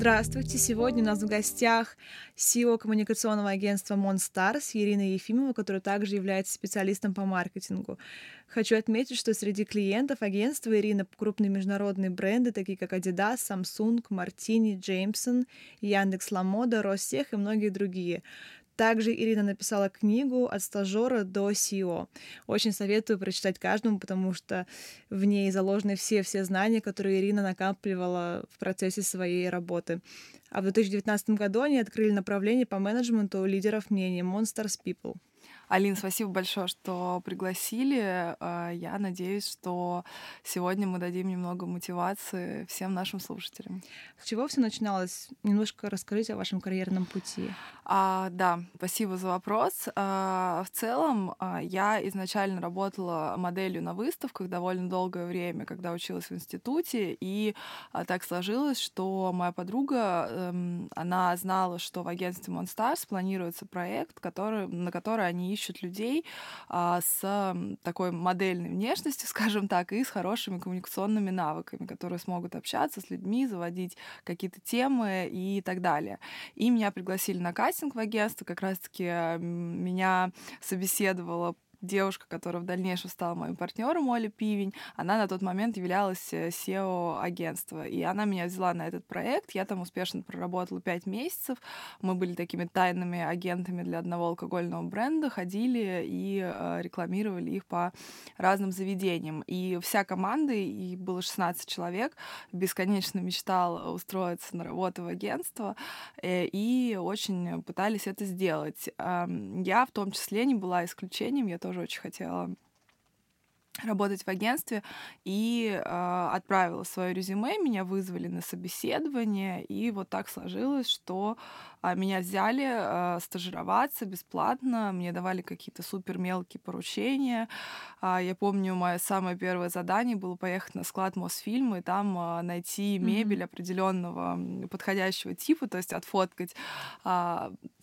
Здравствуйте! Сегодня у нас в гостях CEO коммуникационного агентства Monstars Ирина Ефимова, которая также является специалистом по маркетингу. Хочу отметить, что среди клиентов агентства Ирина крупные международные бренды, такие как Adidas, Samsung, Martini, Jameson, Яндекс Ламода, Ростех и многие другие. Также Ирина написала книгу «От стажера до CEO». Очень советую прочитать каждому, потому что в ней заложены все-все знания, которые Ирина накапливала в процессе своей работы. А в 2019 году они открыли направление по менеджменту лидеров мнений Monsters People. Алин, спасибо большое, что пригласили. А, я надеюсь, что сегодня мы дадим немного мотивации всем нашим слушателям. С чего все начиналось? Немножко расскажите о вашем карьерном пути. А, да, спасибо за вопрос. А, в целом, а, я изначально работала моделью на выставках довольно долгое время, когда училась в институте, и а, так сложилось, что моя подруга, эм, она знала, что в агентстве Monstars планируется проект, который, на который они ищут ищут людей а, с такой модельной внешностью, скажем так, и с хорошими коммуникационными навыками, которые смогут общаться с людьми, заводить какие-то темы и так далее. И меня пригласили на кастинг в агентство, как раз-таки меня собеседовала девушка, которая в дальнейшем стала моим партнером, Оля Пивень, она на тот момент являлась SEO э, агентства. И она меня взяла на этот проект. Я там успешно проработала пять месяцев. Мы были такими тайными агентами для одного алкогольного бренда, ходили и э, рекламировали их по разным заведениям. И вся команда, и было 16 человек, бесконечно мечтала устроиться на работу в агентство э, и очень пытались это сделать. Я в том числе не была исключением, я тоже тоже очень хотела работать в агентстве и э, отправила свое резюме, меня вызвали на собеседование, и вот так сложилось, что меня взяли э, стажироваться бесплатно, мне давали какие-то супер мелкие поручения. Э, я помню, мое самое первое задание было поехать на склад Мосфильма и там найти мебель mm-hmm. определенного подходящего типа, то есть отфоткать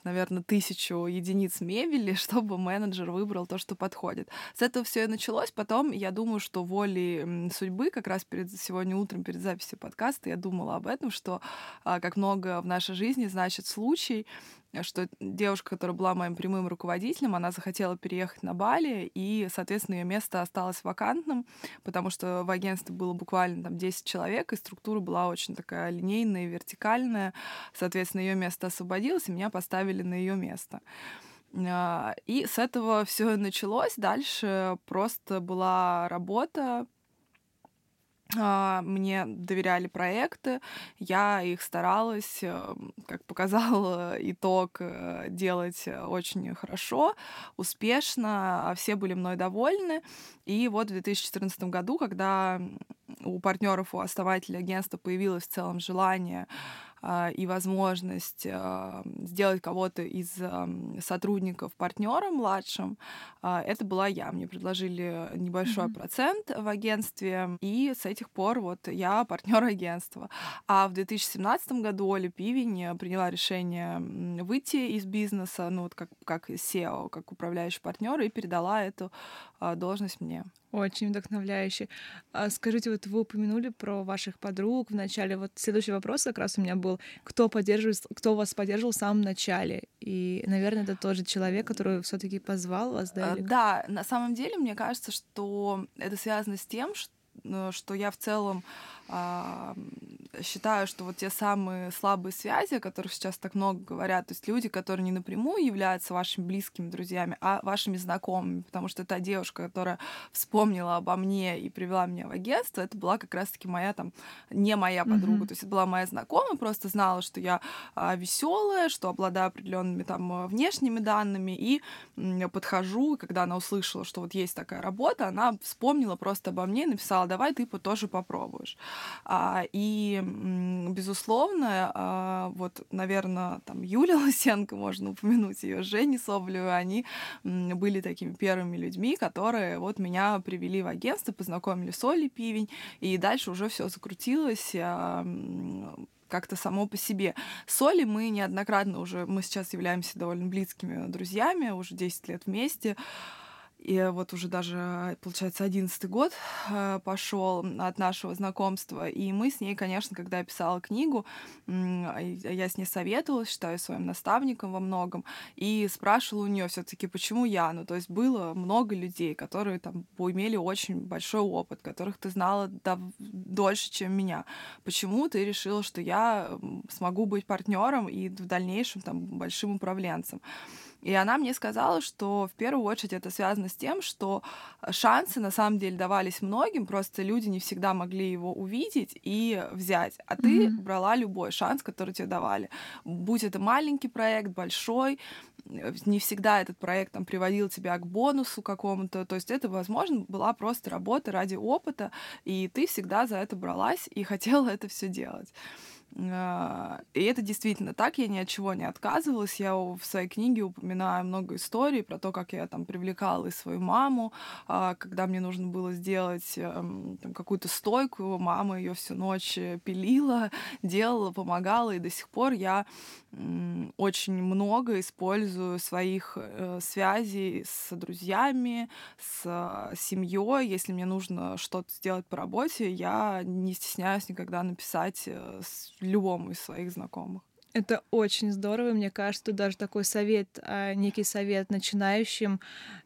наверное, тысячу единиц мебели, чтобы менеджер выбрал то, что подходит. С этого все и началось. Потом, я думаю, что волей судьбы, как раз перед сегодня утром, перед записью подкаста, я думала об этом, что а, как много в нашей жизни значит случай, что девушка, которая была моим прямым руководителем, она захотела переехать на Бали, и, соответственно, ее место осталось вакантным, потому что в агентстве было буквально там 10 человек, и структура была очень такая линейная, вертикальная. Соответственно, ее место освободилось, и меня поставили на ее место. А, и с этого все началось. Дальше просто была работа, мне доверяли проекты, я их старалась, э, как показал итог, э, делать очень хорошо, успешно, а все были мной довольны. И вот в 2014 году, когда у партнеров, у основателей агентства появилось в целом желание а, и возможность а, сделать кого-то из сотрудников партнером младшим, а, это была я. Мне предложили небольшой mm-hmm. процент в агентстве, и с этих пор вот я партнер агентства. А в 2017 году Оля Пивень приняла решение выйти из бизнеса, ну вот как, как SEO, как управляющий партнер, и передала эту должность мне. Очень вдохновляюще. А скажите, вот вы упомянули про ваших подруг в начале. Вот следующий вопрос как раз у меня был, кто поддерживает, кто вас поддерживал в самом начале? И, наверное, это тот же человек, который все-таки позвал вас, да? Или... Да, на самом деле, мне кажется, что это связано с тем, что э, что я в целом считаю, что вот те самые слабые связи, о которых сейчас так много говорят, то есть люди, которые не напрямую являются вашими близкими друзьями, а вашими знакомыми, потому что та девушка, которая вспомнила обо мне и привела меня в агентство, это была как раз-таки моя там, не моя подруга, mm-hmm. то есть это была моя знакомая, просто знала, что я а, веселая, что обладаю определенными там внешними данными, и подхожу, и когда она услышала, что вот есть такая работа, она вспомнила просто обо мне и написала, давай ты тоже попробуешь. А, и, безусловно, а, вот, наверное, там Юля Лысенко, можно упомянуть ее, Женя Соболева, они были такими первыми людьми, которые вот меня привели в агентство, познакомили с Олей Пивень, и дальше уже все закрутилось а, как-то само по себе. С Олей мы неоднократно уже, мы сейчас являемся довольно близкими друзьями, уже 10 лет вместе, И вот уже даже, получается, одиннадцатый год э, пошел от нашего знакомства. И мы с ней, конечно, когда я писала книгу, я с ней советовалась, считаю своим наставником во многом, и спрашивала у нее все-таки, почему я. Ну, то есть было много людей, которые там имели очень большой опыт, которых ты знала дольше, чем меня. Почему ты решила, что я смогу быть партнером и в дальнейшем там большим управленцем? И она мне сказала, что в первую очередь это связано с тем, что шансы на самом деле давались многим, просто люди не всегда могли его увидеть и взять. А ты mm-hmm. брала любой шанс, который тебе давали. Будь это маленький проект, большой, не всегда этот проект там приводил тебя к бонусу какому-то. То есть это, возможно, была просто работа ради опыта, и ты всегда за это бралась и хотела это все делать. А, и это действительно так, я ни от чего не отказывалась. Я в своей книге упоминаю много историй про то, как я там привлекала и свою маму, а, когда мне нужно было сделать эм, там, какую-то стойку, мама ее всю ночь пилила, делала, помогала, и до сих пор я очень много использую своих э, связей с друзьями, с э, семьей. Если мне нужно что-то сделать по работе, я не стесняюсь никогда написать э, любому из своих знакомых. Это очень здорово. Мне кажется, даже такой совет, а, некий совет начинающим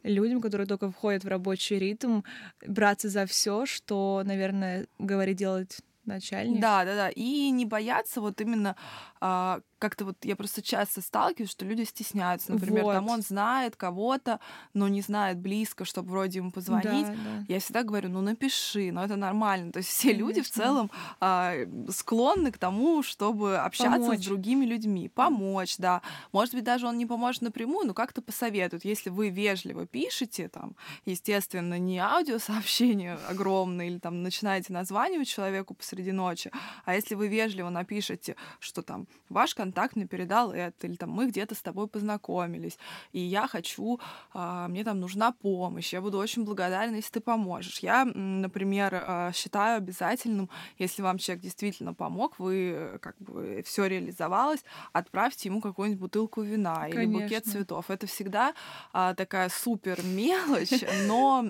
людям, которые только входят в рабочий ритм, браться за все, что, наверное, говорит делать начальник. Да, да, да. И не бояться вот именно а, как-то вот я просто часто сталкиваюсь, что люди стесняются. Например, вот. там он знает кого-то, но не знает близко, чтобы вроде ему позвонить. Да, да. Я всегда говорю, ну напиши, но это нормально. То есть все Конечно. люди в целом а, склонны к тому, чтобы общаться помочь. с другими людьми, помочь, да. Может быть, даже он не поможет напрямую, но как-то посоветует. Если вы вежливо пишете, там, естественно, не аудиосообщение огромное или там начинаете названивать человеку посреди ночи, а если вы вежливо напишете, что там ваш контакт мне передал это, или там мы где-то с тобой познакомились, и я хочу, а, мне там нужна помощь, я буду очень благодарна, если ты поможешь. Я, например, а, считаю обязательным, если вам человек действительно помог, вы как бы все реализовалось, отправьте ему какую-нибудь бутылку вина Конечно. или букет цветов. Это всегда а, такая супер мелочь, но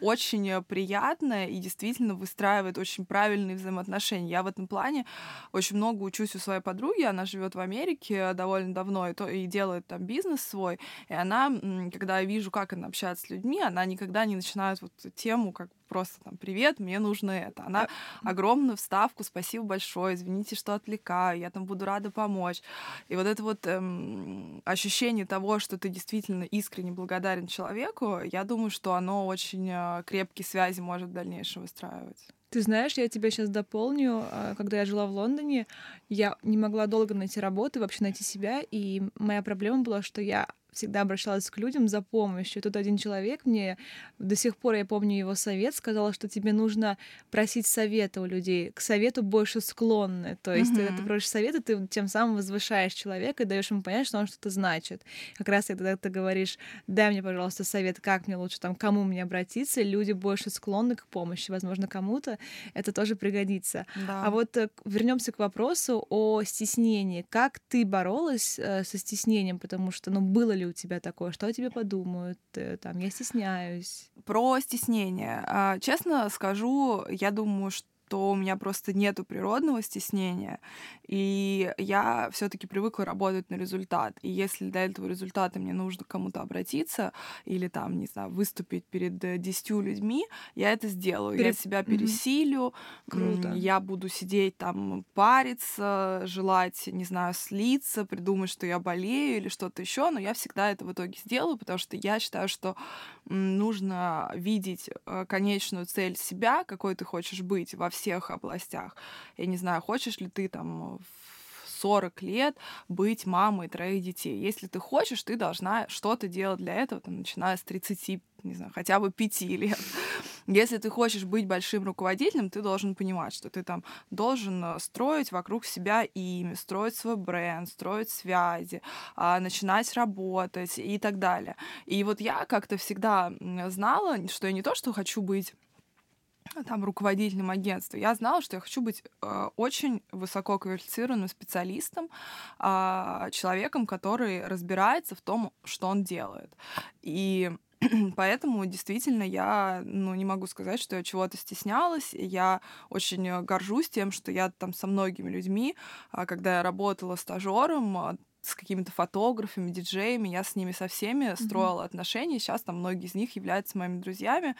очень приятная и действительно выстраивает очень правильные взаимоотношения. Я в этом плане очень много учусь у своей подруги, она живет в Америке довольно давно и, то, и делает там бизнес свой, и она, когда я вижу, как она общается с людьми, она никогда не начинает вот тему, как просто там «Привет, мне нужно это». Она огромную вставку «Спасибо большое, извините, что отвлекаю, я там буду рада помочь». И вот это вот эм, ощущение того, что ты действительно искренне благодарен человеку, я думаю, что оно очень э, крепкие связи может в дальнейшем выстраивать. Ты знаешь, я тебя сейчас дополню. А, когда я жила в Лондоне, я не могла долго найти работу, вообще найти себя, и моя проблема была, что я всегда обращалась к людям за помощью. Тут один человек мне, до сих пор я помню его совет, сказал, что тебе нужно просить совета у людей, к совету больше склонны. То есть, mm-hmm. когда ты просишь совета, ты тем самым возвышаешь человека и даешь ему понять, что он что-то значит. Как раз когда ты говоришь, дай мне, пожалуйста, совет, как мне лучше, там, кому мне обратиться, люди больше склонны к помощи. Возможно, кому-то это тоже пригодится. Да. А вот э, вернемся к вопросу о стеснении. Как ты боролась э, со стеснением? Потому что, ну, было ли у тебя такое? Что о тебе подумают? Э, там, я стесняюсь. Про стеснение. А, честно скажу, я думаю, что то у меня просто нету природного стеснения, и я все-таки привыкла работать на результат. И если до этого результата мне нужно кому-то обратиться или там, не знаю, выступить перед э, десятью людьми, я это сделаю. Перед... Я себя пересилю, mm-hmm. Круто. я буду сидеть там, париться, желать, не знаю, слиться, придумать, что я болею или что-то еще, но я всегда это в итоге сделаю, потому что я считаю, что нужно видеть э, конечную цель себя, какой ты хочешь быть во всех областях. Я не знаю, хочешь ли ты там в 40 лет быть мамой троих детей. Если ты хочешь, ты должна что-то делать для этого, там, начиная с 30 не знаю, хотя бы пяти лет. Если ты хочешь быть большим руководителем, ты должен понимать, что ты там должен э, строить вокруг себя имя, строить свой бренд, строить связи, а, начинать работать и так далее. И вот я как-то всегда знала, что я не то, что хочу быть там руководителем агентства, я знала, что я хочу быть э, очень высоко квалифицированным специалистом, э, человеком, который разбирается в том, что он делает. И Поэтому действительно я ну, не могу сказать, что я чего-то стеснялась. Я очень горжусь тем, что я там со многими людьми, а, когда я работала стажером, с какими-то фотографами, диджеями, я с ними со всеми строила mm-hmm. отношения. Сейчас там многие из них являются моими друзьями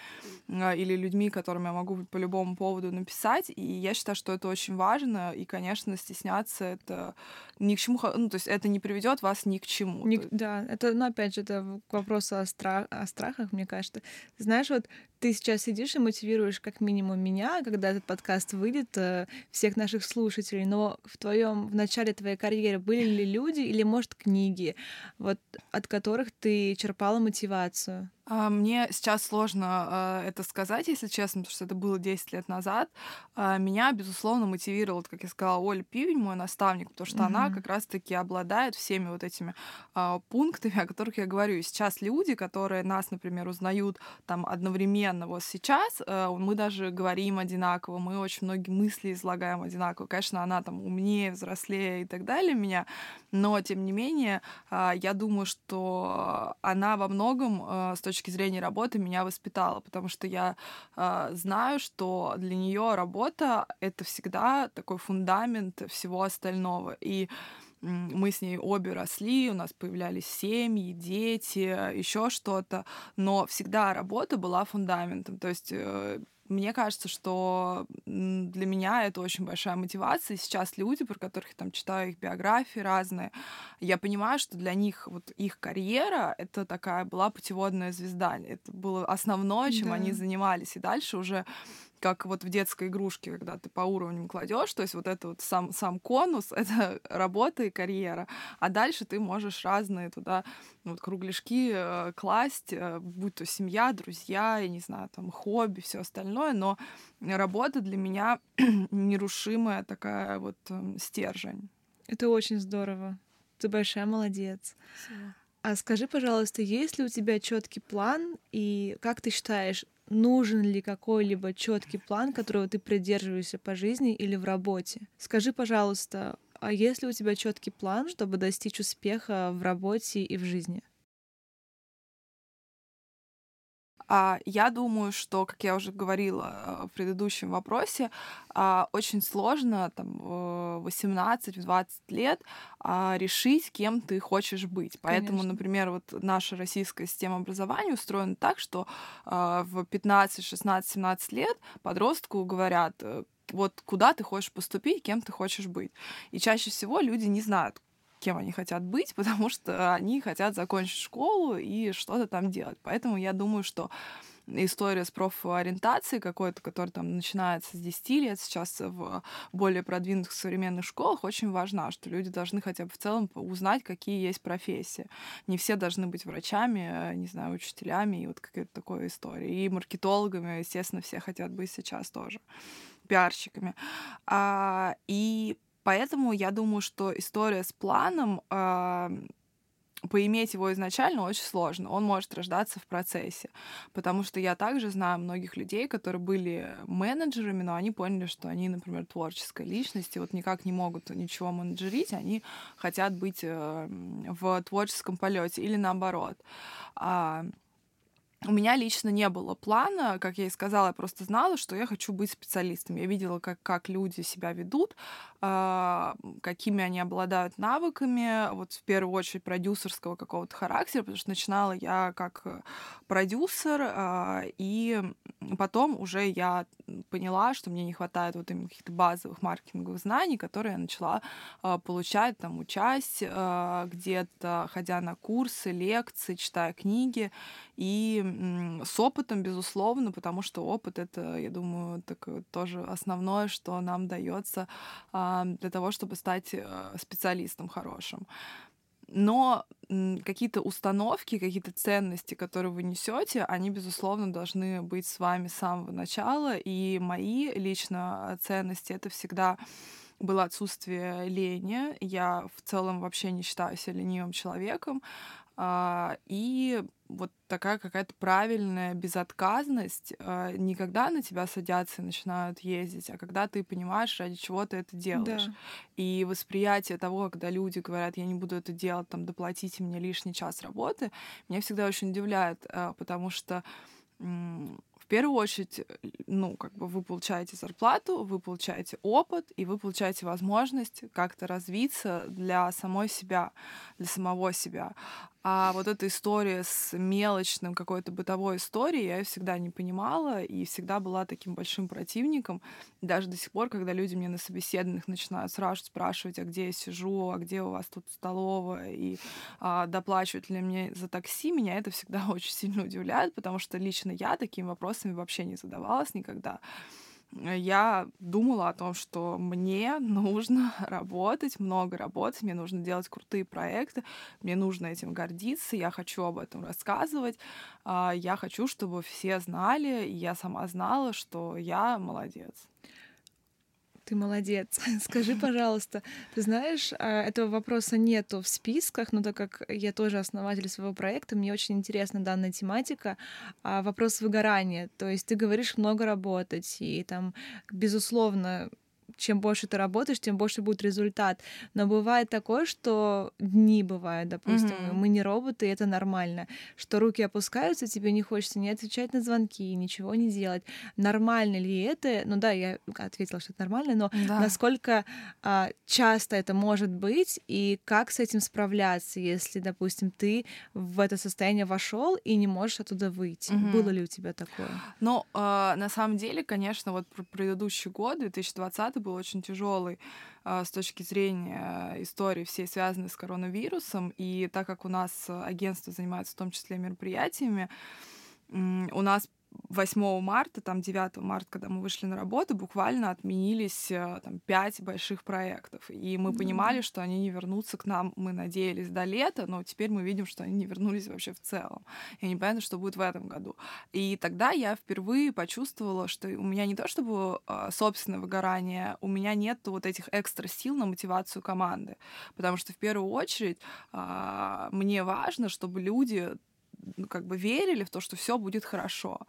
э, или людьми, которым я могу по любому поводу написать. И я считаю, что это очень важно. И, конечно, стесняться это ни к чему, ну, то есть это не приведет вас ни к чему. Не, да, это, ну, опять же, это к вопросу о, страх, о страхах, мне кажется. Знаешь, вот ты сейчас сидишь и мотивируешь как минимум меня, когда этот подкаст выйдет, э, всех наших слушателей, но в твоем, в начале твоей карьеры были ли люди или, может, книги, вот от которых ты черпала мотивацию? А, мне сейчас сложно а, это сказать, если честно, потому что это было 10 лет назад. А, меня, безусловно, мотивировала, как я сказала, Оля Пивень, мой наставник, потому что mm-hmm. она как раз-таки обладает всеми вот этими пунктами, о которых я говорю. И сейчас люди, которые нас, например, узнают там одновременно вот сейчас, мы даже говорим одинаково, мы очень многие мысли излагаем одинаково. Конечно, она там умнее, взрослее и так далее меня, но, тем не менее, я думаю, что она во многом с точки точки зрения работы меня воспитала, потому что я э, знаю, что для нее работа это всегда такой фундамент всего остального. И мы с ней обе росли, у нас появлялись семьи, дети, еще что-то, но всегда работа была фундаментом. То есть э, мне кажется, что для меня это очень большая мотивация. И сейчас люди, про которых я там читаю их биографии разные, я понимаю, что для них вот их карьера — это такая была путеводная звезда. Это было основное, чем да. они занимались. И дальше уже как вот в детской игрушке, когда ты по уровням кладешь, то есть вот это вот сам, сам конус, это работа и карьера, а дальше ты можешь разные туда ну, вот кругляшки э, класть, э, будь то семья, друзья, я не знаю, там хобби, все остальное, но работа для меня нерушимая такая вот э, стержень. Это очень здорово. Ты большая молодец. Спасибо. А скажи, пожалуйста, есть ли у тебя четкий план, и как ты считаешь, нужен ли какой-либо четкий план, которого ты придерживаешься по жизни или в работе? Скажи, пожалуйста, а есть ли у тебя четкий план, чтобы достичь успеха в работе и в жизни? Я думаю, что, как я уже говорила э, в предыдущем вопросе, а, очень сложно там, в 18-20 лет а, решить, кем ты хочешь быть. Поэтому, Конечно. например, вот наша российская система образования устроена так, что а, в 15, 16, 17 лет подростку говорят, э, вот куда ты хочешь поступить, кем ты хочешь быть. И чаще всего люди не знают, кем они хотят быть, потому что они хотят закончить школу и что-то там делать. Поэтому я думаю, что история с профориентацией какой-то, которая там начинается с 10 лет, сейчас в более продвинутых современных школах, очень важна, что люди должны хотя бы в целом узнать, какие есть профессии. Не все должны быть врачами, не знаю, учителями и вот какой-то такой истории. И маркетологами, естественно, все хотят быть сейчас тоже пиарщиками. А, и Поэтому я думаю, что история с планом поиметь его изначально очень сложно. Он может рождаться в процессе. Потому что я также знаю многих людей, которые были менеджерами, но они поняли, что они, например, творческая личность, и вот никак не могут ничего менеджерить, они хотят быть э, в творческом полете или наоборот. А, у меня лично не было плана, как я и сказала, я просто знала, что я хочу быть специалистом. Я видела, как, как люди себя ведут, какими они обладают навыками, вот в первую очередь продюсерского какого-то характера, потому что начинала я как продюсер, э, и потом уже я поняла, что мне не хватает вот именно каких-то базовых маркетинговых знаний, которые я начала э, получать, там, учась э, где-то, ходя на курсы, лекции, читая книги, и с опытом, безусловно, потому что опыт это, я думаю, такое тоже основное, что нам дается а, для того, чтобы стать э, специалистом хорошим. Но какие-то установки, какие-то ценности, которые вы несете, они, безусловно, должны быть с вами с самого начала. И мои лично ценности это всегда было отсутствие лени. Я в целом вообще не считаю себя ленивым человеком. А, и вот такая какая-то правильная безотказность э, не когда на тебя садятся и начинают ездить, а когда ты понимаешь, ради чего ты это делаешь. Да. И восприятие того, когда люди говорят, я не буду это делать, там, доплатите мне лишний час работы, меня всегда очень удивляет, э, потому что в первую очередь, ну, как бы вы получаете зарплату, вы получаете опыт, и вы получаете возможность как-то развиться для самой себя, для самого себя. А вот эта история с мелочным какой-то бытовой историей, я всегда не понимала и всегда была таким большим противником. Даже до сих пор, когда люди мне на собеседованиях начинают сразу спрашивать, а где я сижу, а где у вас тут столовая, и а, доплачивают ли мне за такси, меня это всегда очень сильно удивляет, потому что лично я такими вопросами вообще не задавалась никогда я думала о том, что мне нужно работать, много работать, мне нужно делать крутые проекты, мне нужно этим гордиться, я хочу об этом рассказывать, а, я хочу, чтобы все знали, и я сама знала, что я молодец. Ты молодец. Скажи, пожалуйста, ты знаешь, а, этого вопроса нету в списках, но так как я тоже основатель своего проекта, мне очень интересна данная тематика. А, вопрос выгорания. То есть ты говоришь много работать, и там, безусловно, чем больше ты работаешь, тем больше будет результат. Но бывает такое, что дни бывают, допустим, mm-hmm. мы не роботы, и это нормально, что руки опускаются, тебе не хочется не отвечать на звонки, ничего не делать. Нормально ли это? Ну да, я ответила, что это нормально, но да. насколько а, часто это может быть и как с этим справляться, если, допустим, ты в это состояние вошел и не можешь оттуда выйти? Mm-hmm. Было ли у тебя такое? Ну, э, на самом деле, конечно, вот предыдущий год, 2020 был очень тяжелый а, с точки зрения истории всей связанной с коронавирусом. И так как у нас агентство занимается в том числе мероприятиями, у нас 8 марта, там 9 марта, когда мы вышли на работу, буквально отменились э, там, 5 больших проектов. И мы mm-hmm. понимали, что они не вернутся к нам, мы надеялись до лета, но теперь мы видим, что они не вернулись вообще в целом. И непонятно, что будет в этом году. И тогда я впервые почувствовала, что у меня не то чтобы э, собственное выгорание, у меня нет вот этих экстра сил на мотивацию команды. Потому что в первую очередь э, мне важно, чтобы люди ну, как бы верили в то, что все будет хорошо.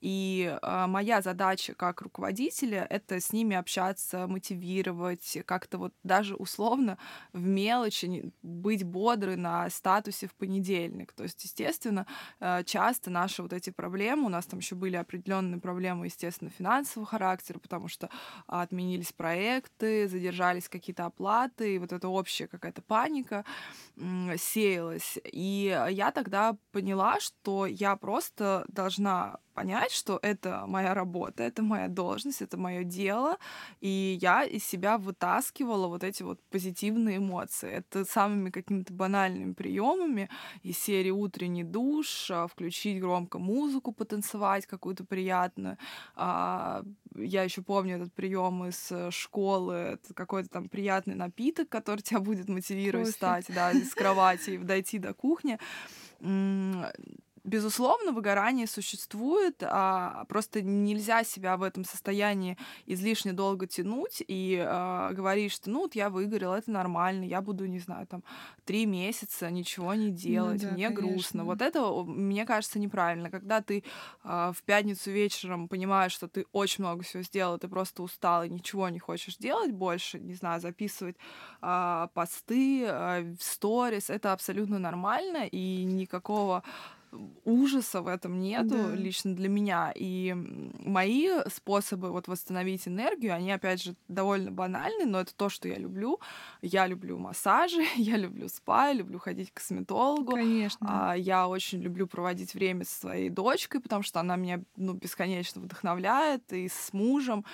И э, моя задача как руководителя — это с ними общаться, мотивировать, как-то вот даже условно в мелочи быть бодрой на статусе в понедельник. То есть, естественно, э, часто наши вот эти проблемы, у нас там еще были определенные проблемы, естественно, финансового характера, потому что отменились проекты, задержались какие-то оплаты, и вот эта общая какая-то паника э, сеялась. И я тогда поняла, поняла, что я просто должна понять, что это моя работа, это моя должность, это мое дело, и я из себя вытаскивала вот эти вот позитивные эмоции. Это самыми какими-то банальными приемами из серии утренний душ, а, включить громко музыку, потанцевать какую-то приятную. А, я еще помню этот прием из э, школы, это какой-то там приятный напиток, который тебя будет мотивировать Кофе. встать, да, из кровати и дойти до кухни 嗯 безусловно, выгорание существует, а просто нельзя себя в этом состоянии излишне долго тянуть и э, говорить, что ну вот я выгорел, это нормально, я буду, не знаю, там три месяца ничего не ну делать, ну, да, мне конечно. грустно. Вот это, мне кажется, неправильно. Когда ты э, в пятницу вечером понимаешь, что ты очень много всего сделал, ты просто устал и ничего не хочешь делать больше, не знаю, записывать э, посты, э, сторис, это абсолютно нормально и никакого ужаса в этом нету да. лично для меня. И мои способы вот восстановить энергию, они, опять же, довольно банальны, но это то, что я люблю. Я люблю массажи, я люблю спа, я люблю ходить к косметологу. Конечно. А, я очень люблю проводить время со своей дочкой, потому что она меня ну, бесконечно вдохновляет, и с мужем.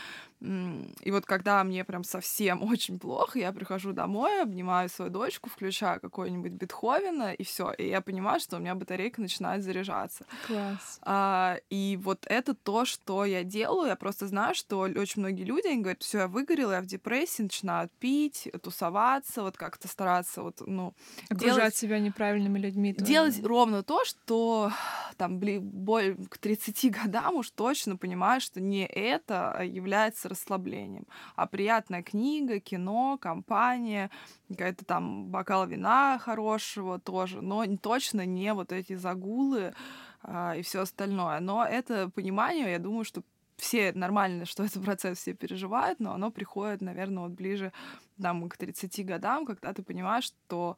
И вот когда мне прям совсем очень плохо, я прихожу домой, обнимаю свою дочку, включаю какой-нибудь Бетховена, и все. И я понимаю, что у меня батарейка начинает заряжаться. Класс. А, и вот это то, что я делаю. Я просто знаю, что очень многие люди, они говорят, все, я выгорела, я в депрессии, начинают пить, тусоваться, вот как-то стараться вот, ну... Окружать делать, себя неправильными людьми. Тоже. Делать ровно то, что там более к 30 годам уж точно понимаю, что не это является расслаблением. А приятная книга, кино, компания, какая-то там бокал вина хорошего тоже, но точно не вот эти загулы прогулы а, и все остальное. Но это понимание, я думаю, что все нормально, что этот процесс все переживают, но оно приходит, наверное, вот ближе там, к 30 годам, когда ты понимаешь, что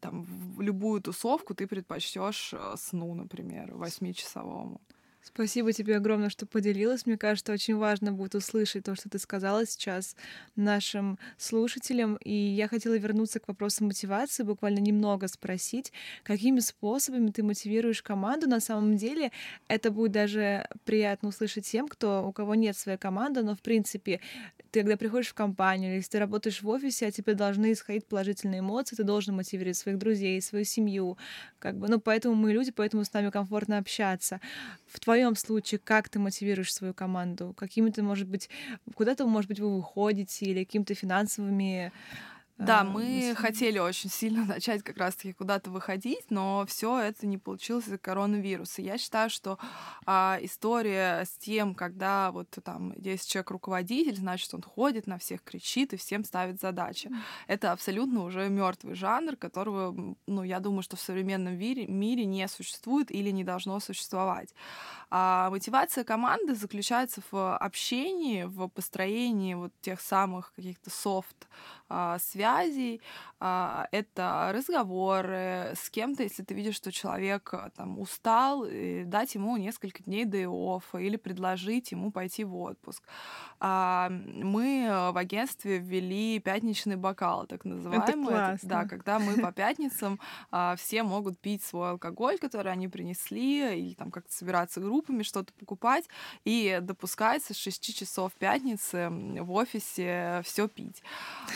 там в любую тусовку ты предпочтешь э, сну, например, восьмичасовому. Спасибо тебе огромное, что поделилась. Мне кажется, очень важно будет услышать то, что ты сказала сейчас нашим слушателям. И я хотела вернуться к вопросу мотивации, буквально немного спросить, какими способами ты мотивируешь команду. На самом деле это будет даже приятно услышать тем, кто, у кого нет своей команды, но в принципе ты когда приходишь в компанию, или если ты работаешь в офисе, а тебе должны исходить положительные эмоции, ты должен мотивировать своих друзей, свою семью. Как бы, ну, поэтому мы люди, поэтому с нами комфортно общаться. В твоем случае, как ты мотивируешь свою команду? Какими-то, может быть, куда-то, может быть, вы выходите или какими-то финансовыми да, а, мы хотели очень сильно начать как раз-таки куда-то выходить, но все это не получилось из-за коронавируса. Я считаю, что а, история с тем, когда вот там есть человек руководитель, значит, он ходит на всех, кричит и всем ставит задачи. Это абсолютно уже мертвый жанр, которого, ну, я думаю, что в современном мире, мире не существует или не должно существовать. А мотивация команды заключается в общении, в построении вот тех самых каких-то софт связей, а, это разговоры с кем-то, если ты видишь, что человек а, там устал, дать ему несколько дней day off или предложить ему пойти в отпуск. Мы в агентстве ввели пятничный бокал, так называемый. Это классно. да, когда мы по пятницам все могут пить свой алкоголь, который они принесли, или там как-то собираться группами, что-то покупать, и допускается с 6 часов пятницы в офисе все пить.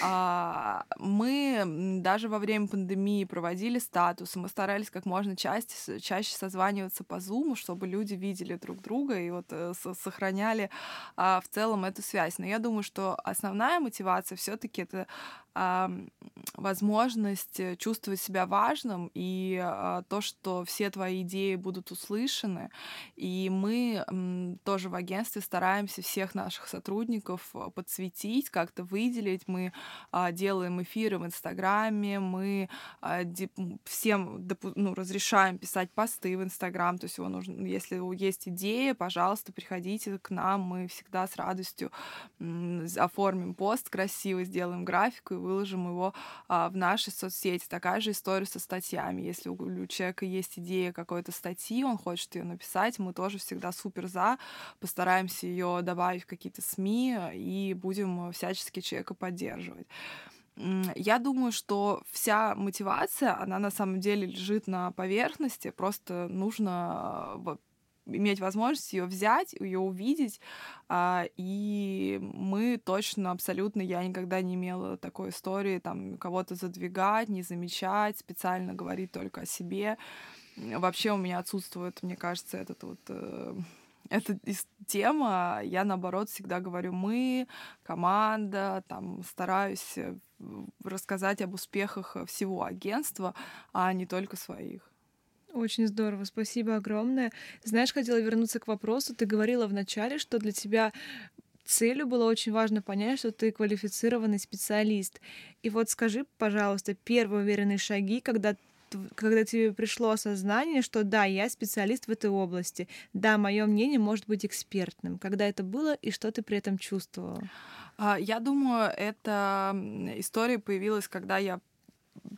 А, мы даже во время пандемии проводили статусы, мы старались как можно чаще, чаще созваниваться по Zoom, чтобы люди видели друг друга и вот э, сохраняли а, в целом эту связь. Но я думаю, что основная мотивация все-таки это возможность э, чувствовать себя важным и а, то, что все твои идеи будут услышаны. И мы тоже в агентстве стараемся всех наших сотрудников э, подсветить, как-то выделить. Мы а, делаем эфиры в Инстаграме, мы а, всем ну, разрешаем писать посты в Инстаграм. То есть его нужно, если есть идея, пожалуйста, приходите к нам, мы всегда с радостью оформим пост красиво, сделаем графику выложим его а, в наши соцсети. Такая же история со статьями. Если у, у человека есть идея какой-то статьи, он хочет ее написать, мы тоже всегда супер за, постараемся ее добавить в какие-то СМИ и будем всячески человека поддерживать. Я думаю, что вся мотивация, она на самом деле лежит на поверхности, просто нужно иметь возможность ее взять, ее увидеть. А, и мы точно, абсолютно, я никогда не имела такой истории, там, кого-то задвигать, не замечать, специально говорить только о себе. Вообще у меня отсутствует, мне кажется, этот вот э, эта тема, я наоборот всегда говорю мы, команда, там стараюсь э, рассказать об успехах всего агентства, а не только своих. Очень здорово, спасибо огромное. Знаешь, хотела вернуться к вопросу. Ты говорила вначале, что для тебя целью было очень важно понять, что ты квалифицированный специалист. И вот скажи, пожалуйста, первые уверенные шаги, когда когда тебе пришло осознание, что да, я специалист в этой области, да, мое мнение может быть экспертным. Когда это было и что ты при этом чувствовала? А, я думаю, эта история появилась, когда я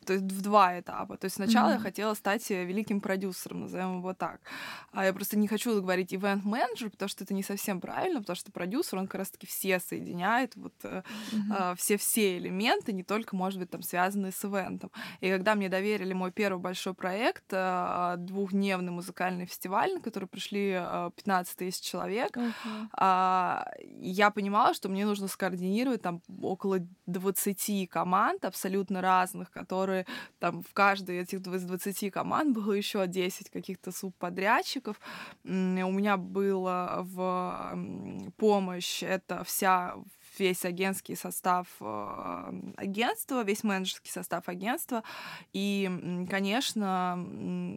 то есть в два этапа. То есть сначала mm-hmm. я хотела стать э, великим продюсером, назовем его так. А я просто не хочу говорить ивент-менеджер, потому что это не совсем правильно, потому что продюсер, он как раз-таки все соединяет, вот mm-hmm. все-все элементы, не только, может быть, там связанные с ивентом. И когда мне доверили мой первый большой проект, э, двухдневный музыкальный фестиваль, на который пришли 15 тысяч человек, mm-hmm. я понимала, что мне нужно скоординировать там около 20 команд абсолютно разных, которые там в каждой этих из 20 команд было еще 10 каких-то субподрядчиков. У меня было в помощь это вся весь агентский состав э, агентства, весь менеджерский состав агентства. И, конечно,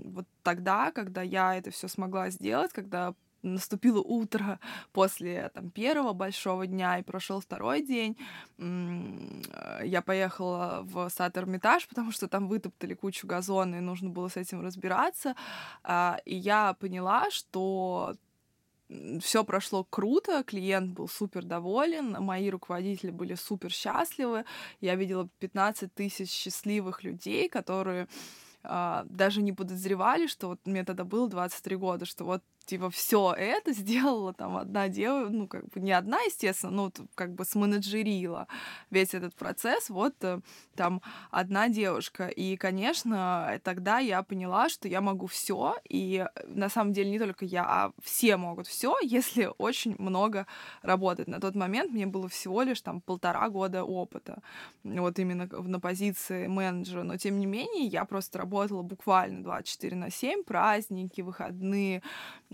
вот тогда, когда я это все смогла сделать, когда наступило утро после там, первого большого дня, и прошел второй день. Я поехала в сад Эрмитаж, потому что там вытоптали кучу газона, и нужно было с этим разбираться. А, и я поняла, что все прошло круто, клиент был супер доволен, мои руководители были супер счастливы, я видела 15 тысяч счастливых людей, которые а, даже не подозревали, что вот мне тогда было 23 года, что вот типа все это сделала там одна девушка, ну как бы не одна, естественно, ну как бы сменеджерила весь этот процесс, вот э, там одна девушка. И, конечно, тогда я поняла, что я могу все, и э, на самом деле не только я, а все могут все, если очень много работать. На тот момент мне было всего лишь там полтора года опыта, вот именно на позиции менеджера, но тем не менее я просто работала буквально 24 на 7, праздники, выходные,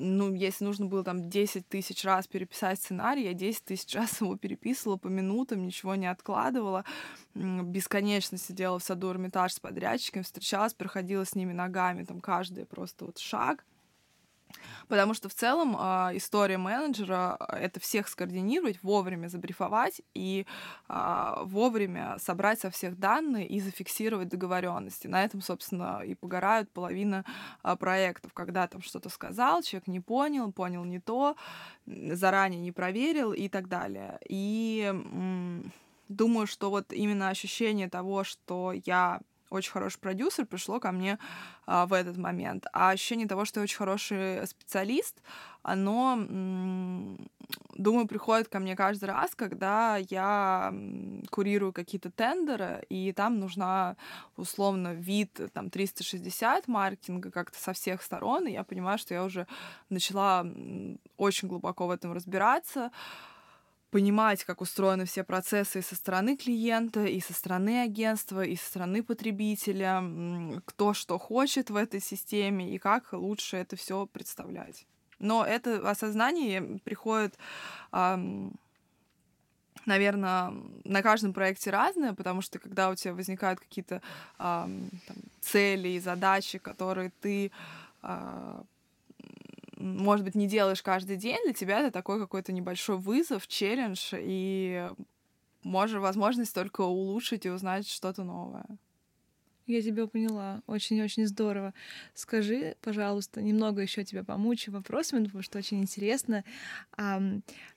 ну, если нужно было там 10 тысяч раз переписать сценарий, я 10 тысяч раз его переписывала по минутам, ничего не откладывала, бесконечно сидела в саду Эрмитаж с подрядчиками, встречалась, проходила с ними ногами, там, каждый просто вот шаг, Потому что в целом э, история менеджера — это всех скоординировать, вовремя забрифовать и э, вовремя собрать со всех данные и зафиксировать договоренности. На этом, собственно, и погорают половина э, проектов, когда там что-то сказал, человек не понял, понял не то, заранее не проверил и так далее. И думаю, что вот именно ощущение того, что я очень хороший продюсер, пришло ко мне а, в этот момент. А ощущение того, что я очень хороший специалист, оно, думаю, приходит ко мне каждый раз, когда я курирую какие-то тендеры, и там нужна условно вид там 360 маркетинга как-то со всех сторон, и я понимаю, что я уже начала очень глубоко в этом разбираться, понимать, как устроены все процессы и со стороны клиента, и со стороны агентства, и со стороны потребителя, кто что хочет в этой системе и как лучше это все представлять. Но это осознание приходит, наверное, на каждом проекте разное, потому что когда у тебя возникают какие-то цели и задачи, которые ты а, может быть, не делаешь каждый день, для тебя это такой какой-то небольшой вызов, челлендж, и может, возможность только улучшить и узнать что-то новое. Я тебя поняла. Очень-очень здорово. Скажи, пожалуйста, немного еще тебя помучу вопросами, потому что очень интересно. А,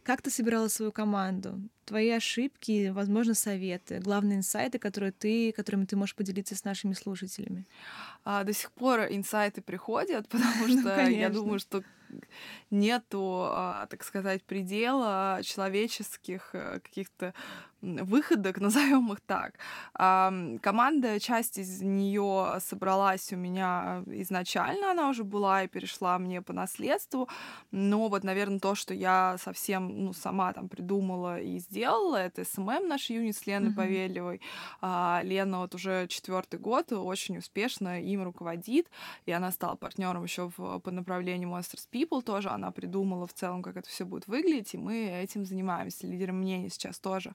как ты собирала свою команду? Твои ошибки, возможно, советы, главные инсайты, которые ты, которыми ты можешь поделиться с нашими слушателями? А, до сих пор инсайты приходят, потому что ну, я думаю, что нету, а, так сказать, предела человеческих э, каких-то выходок, назовем их так. Команда, часть из нее собралась у меня изначально, она уже была и перешла мне по наследству, но вот, наверное, то, что я совсем, ну, сама там придумала и сделала, это SMM наш юнит с Леной mm-hmm. Павелевой. А, Лена вот уже четвертый год очень успешно им руководит, и она стала партнером еще по направлению Monsters People тоже, она придумала в целом, как это все будет выглядеть, и мы этим занимаемся, лидером мнений сейчас тоже.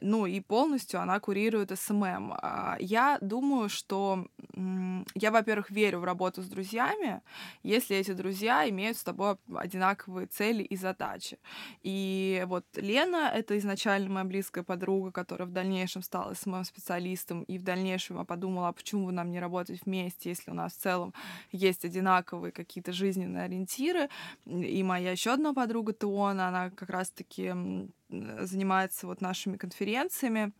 ну и полностью она курирует SMM. А, я думаю, что я, во-первых, верю в работу с друзьями, если эти друзья имеют с тобой одинаковые цели и задачи. И вот Лена — это изначально моя близкая подруга, которая в дальнейшем стала SMM-специалистом, и в дальнейшем я подумала, а почему бы нам не работать вместе, если у нас в целом есть одинаковые какие-то жизненные ориентиры. И моя еще одна подруга Теона, она как раз-таки занимается вот нашими конференциями.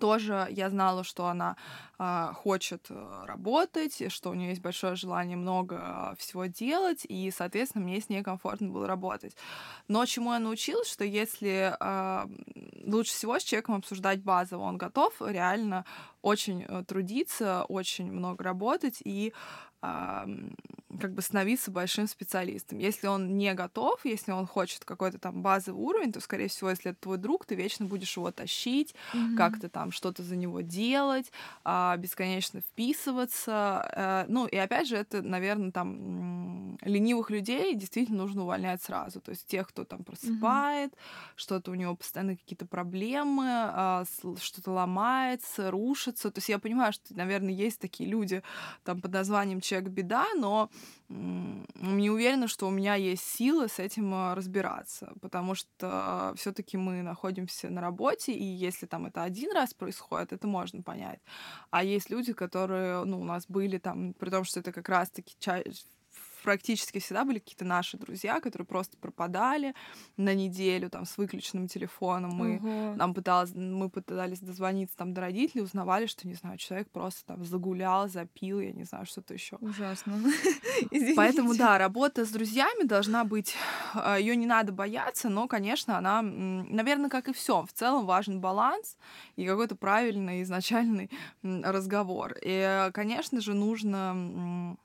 Тоже я знала, что она э, хочет э, работать, что у нее есть большое желание много э, всего делать, и, соответственно, мне с ней комфортно было работать. Но чему я научилась, что если э, лучше всего с человеком обсуждать базово, он готов реально очень э, трудиться, очень много работать и как бы становиться большим специалистом. Если он не готов, если он хочет какой-то там базовый уровень, то, скорее всего, если это твой друг, ты вечно будешь его тащить, mm-hmm. как-то там что-то за него делать, а, бесконечно вписываться. Э, ну, и опять же, это, наверное, там ленивых людей действительно нужно увольнять сразу. То есть тех, кто там просыпает, mm-hmm. что-то у него постоянно какие-то проблемы, а, что-то ломается, рушится. То есть я понимаю, что, наверное, есть такие люди там под названием человек беда, но не уверена, что у меня есть силы с этим а, разбираться, потому что все-таки мы находимся на работе, и если там это один раз происходит, это можно понять. А есть люди, которые, ну, у нас были там, при том, что это как раз-таки практически всегда были какие-то наши друзья, которые просто пропадали на неделю там с выключенным телефоном. Мы угу. нам пыталась, мы пытались дозвониться там до родителей, узнавали, что не знаю, человек просто там загулял, запил, я не знаю, что-то еще. Ужасно. Поэтому да, работа с друзьями должна быть, а, ее не надо бояться, но, конечно, она, наверное, как и все, в целом важен баланс и какой-то правильный изначальный разговор. И, конечно же, нужно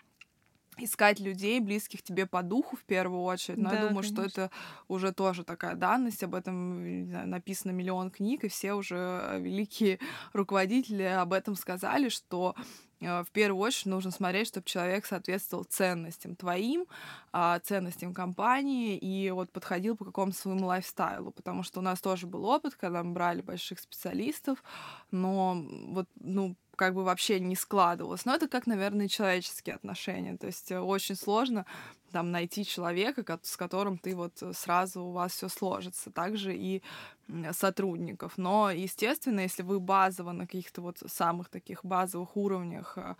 искать людей, близких тебе по духу в первую очередь. Но да, я думаю, конечно. что это уже тоже такая данность, об этом знаю, написано миллион книг, и все уже великие руководители об этом сказали, что э, в первую очередь нужно смотреть, чтобы человек соответствовал ценностям твоим, а, ценностям компании и вот подходил по какому-то своему лайфстайлу, потому что у нас тоже был опыт, когда мы брали больших специалистов, но вот, ну, как бы вообще не складывалось. Но это как, наверное, человеческие отношения. То есть э, очень сложно там найти человека, с которым ты вот э, сразу у вас все сложится. Также и сотрудников. Но, естественно, если вы базово на каких-то вот самых таких базовых уровнях э,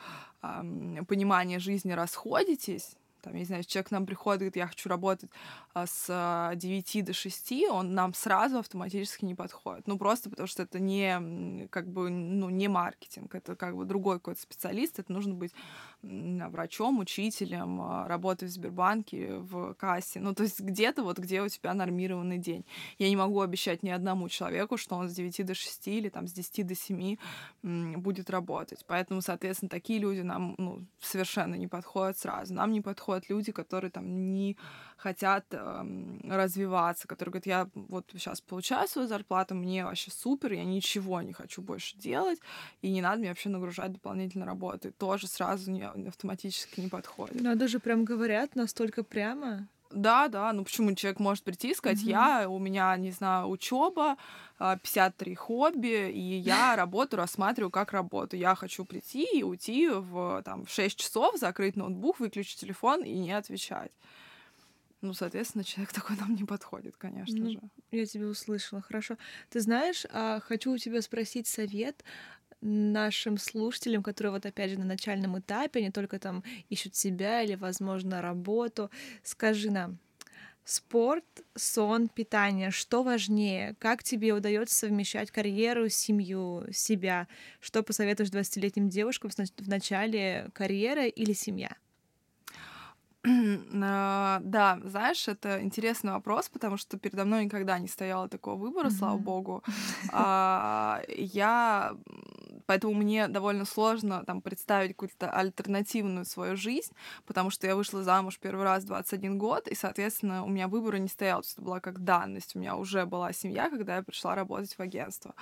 понимания жизни расходитесь, там, я не знаю, человек к нам приходит, говорит, я хочу работать а, с 9 а, до 6, он нам сразу автоматически не подходит. Ну, просто потому что это не, как бы, ну, не маркетинг, это как бы другой какой-то специалист, это нужно быть врачом, учителем, а, работать в Сбербанке, в кассе. Ну, то есть где-то вот, где у тебя нормированный день. Я не могу обещать ни одному человеку, что он с 9 до 6 или там с 10 до 7 будет работать. Поэтому, соответственно, такие люди нам ну, совершенно не подходят сразу. Нам не подходят люди, которые там не хотят э, развиваться, которые говорят, я вот сейчас получаю свою зарплату, мне вообще супер, я ничего не хочу больше делать, и не надо мне вообще нагружать дополнительно работы. Тоже сразу не, автоматически не подходит. Но даже прям говорят настолько прямо. Да, да, ну почему человек может прийти и сказать, угу. я, у меня, не знаю, учеба, 53 хобби, и я работу рассматриваю как работу. Я хочу прийти и уйти в, там, в 6 часов, закрыть ноутбук, выключить телефон и не отвечать. Ну, соответственно, человек такой нам не подходит, конечно ну, же. Я тебя услышала, хорошо. Ты знаешь, а, хочу у тебя спросить совет нашим слушателям, которые вот опять же на начальном этапе, они только там ищут себя или, возможно, работу. Скажи нам, спорт, сон, питание, что важнее? Как тебе удается совмещать карьеру, семью, себя? Что посоветуешь 20-летним девушкам в начале карьеры или семья? А, да, знаешь, это интересный вопрос, потому что передо мной никогда не стояло такого выбора, слава богу. А, я Поэтому мне довольно сложно там представить какую-то альтернативную свою жизнь, потому что я вышла замуж первый раз в 21 год, и, соответственно, у меня выбора не стоял. Это была как данность. У меня уже была семья, когда я пришла работать в агентство.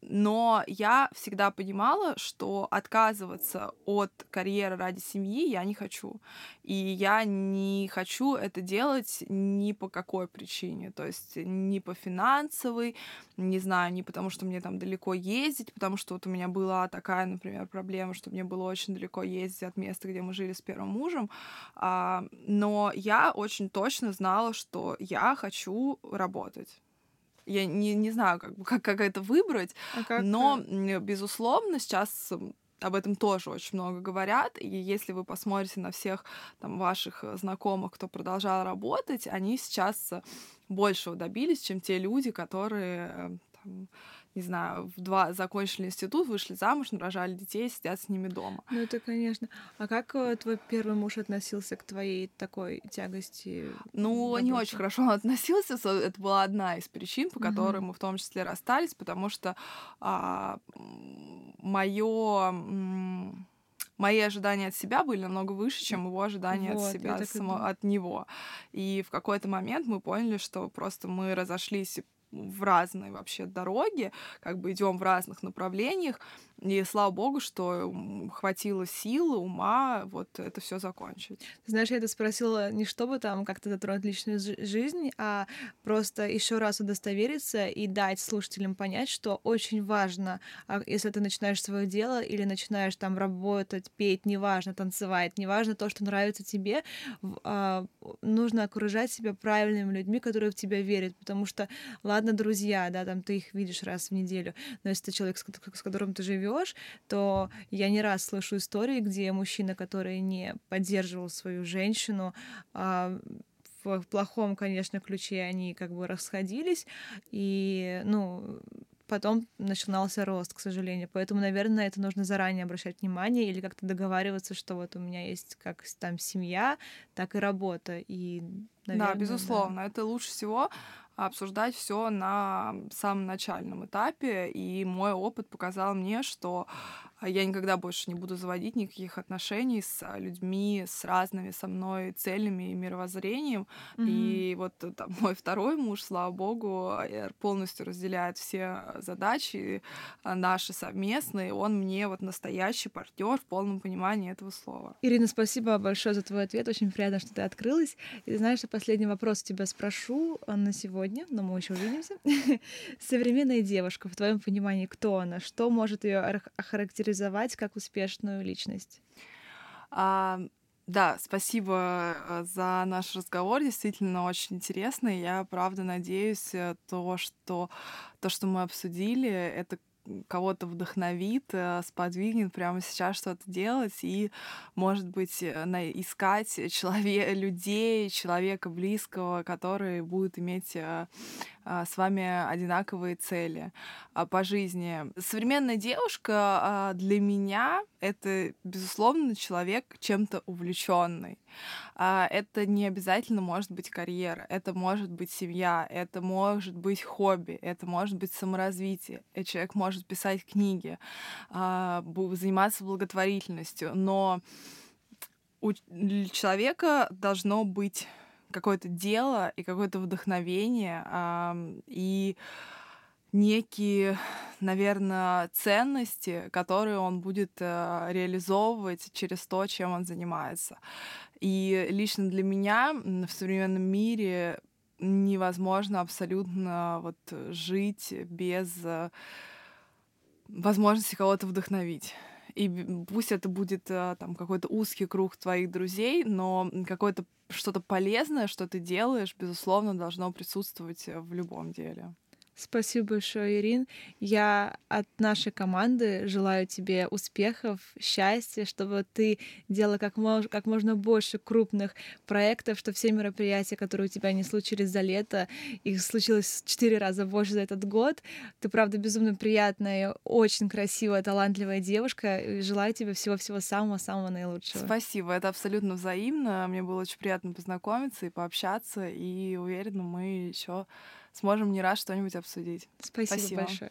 Но я всегда понимала, что отказываться от карьеры ради семьи я не хочу. И я не хочу это делать ни по какой причине. То есть ни по финансовой, не знаю, не потому что мне там далеко ездить, потому что вот у меня была такая, например, проблема, что мне было очень далеко ездить от места, где мы жили с первым мужем. А, но я очень точно знала, что я хочу работать. Я не, не знаю, как, как, как это выбрать, а как... но, безусловно, сейчас об этом тоже очень много говорят. И если вы посмотрите на всех там, ваших знакомых, кто продолжал работать, они сейчас большего добились, чем те люди, которые э, там, не знаю, в два закончили институт, вышли замуж, нарожали детей, сидят с ними дома. Ну, это, конечно. А как твой первый муж относился к твоей такой тягости? Ну, не очень хорошо он относился. Это была одна из причин, по которой угу. мы в том числе расстались, потому что а, мое мои ожидания от себя были намного выше, чем его ожидания вот, от себя, само, от него. И в какой-то момент мы поняли, что просто мы разошлись в разные вообще дороги, как бы идем в разных направлениях, и слава богу, что хватило силы, ума вот это все закончить. Знаешь, я это спросила не чтобы там как-то затронуть личную жизнь, а просто еще раз удостовериться и дать слушателям понять, что очень важно, а если ты начинаешь свое дело или начинаешь там работать, петь, неважно, танцевать, неважно то, что нравится тебе, а, нужно окружать себя правильными людьми, которые в тебя верят, потому что, ладно, друзья, да, там ты их видишь раз в неделю, но если ты человек, с которым ты живешь то я не раз слышу истории, где мужчина, который не поддерживал свою женщину, а, в плохом, конечно, ключе они как бы расходились, и, ну, потом начинался рост, к сожалению. Поэтому, наверное, на это нужно заранее обращать внимание или как-то договариваться, что вот у меня есть как там семья, так и работа. И, наверное, да, безусловно, да. это лучше всего обсуждать все на самом начальном этапе. И мой опыт показал мне, что а я никогда больше не буду заводить никаких отношений с а, людьми с разными со мной целями и мировоззрением. Mm-hmm. И вот э, там, мой второй муж, слава богу, э, полностью разделяет все задачи а, наши совместные. Он мне вот настоящий партнер в полном понимании этого слова. Ирина, спасибо большое за твой ответ. Очень приятно, что ты открылась. И знаешь, что последний вопрос тебя спрошу на сегодня, но мы еще увидимся. Современная девушка, в твоем понимании, кто она? Что может ее охарактеризовать? характеризовать как успешную личность? А, да, спасибо э, за наш разговор. Действительно очень интересный. Я правда надеюсь, э, то, что то, что мы обсудили, это кого-то вдохновит, э, сподвигнет прямо сейчас что-то делать и, может быть, искать человек, людей, человека близкого, который будет иметь а, с вами одинаковые цели а, по жизни. Современная девушка а, для меня это, безусловно, человек чем-то увлеченный. Это не обязательно может быть карьера, это может быть семья, это может быть хобби, это может быть саморазвитие. Человек может писать книги, заниматься благотворительностью, но у человека должно быть какое-то дело и какое-то вдохновение и некие, наверное, ценности, которые он будет э, реализовывать через то, чем он занимается. И лично для меня в современном мире невозможно абсолютно вот жить без э, возможности кого-то вдохновить и пусть это будет э, там какой-то узкий круг твоих друзей, но какое-то что-то полезное, что ты делаешь, безусловно, должно присутствовать в любом деле. Спасибо большое, Ирин. Я от нашей команды желаю тебе успехов, счастья, чтобы ты делала как, мож как можно больше крупных проектов, что все мероприятия, которые у тебя не случились за лето, их случилось четыре раза больше за этот год. Ты, правда, безумно приятная, очень красивая, талантливая девушка. Желаю тебе всего-всего самого-самого наилучшего. Спасибо, это абсолютно взаимно. Мне было очень приятно познакомиться и пообщаться, и уверена, мы еще сможем не раз что-нибудь обсудить. Спасибо, Спасибо. большое.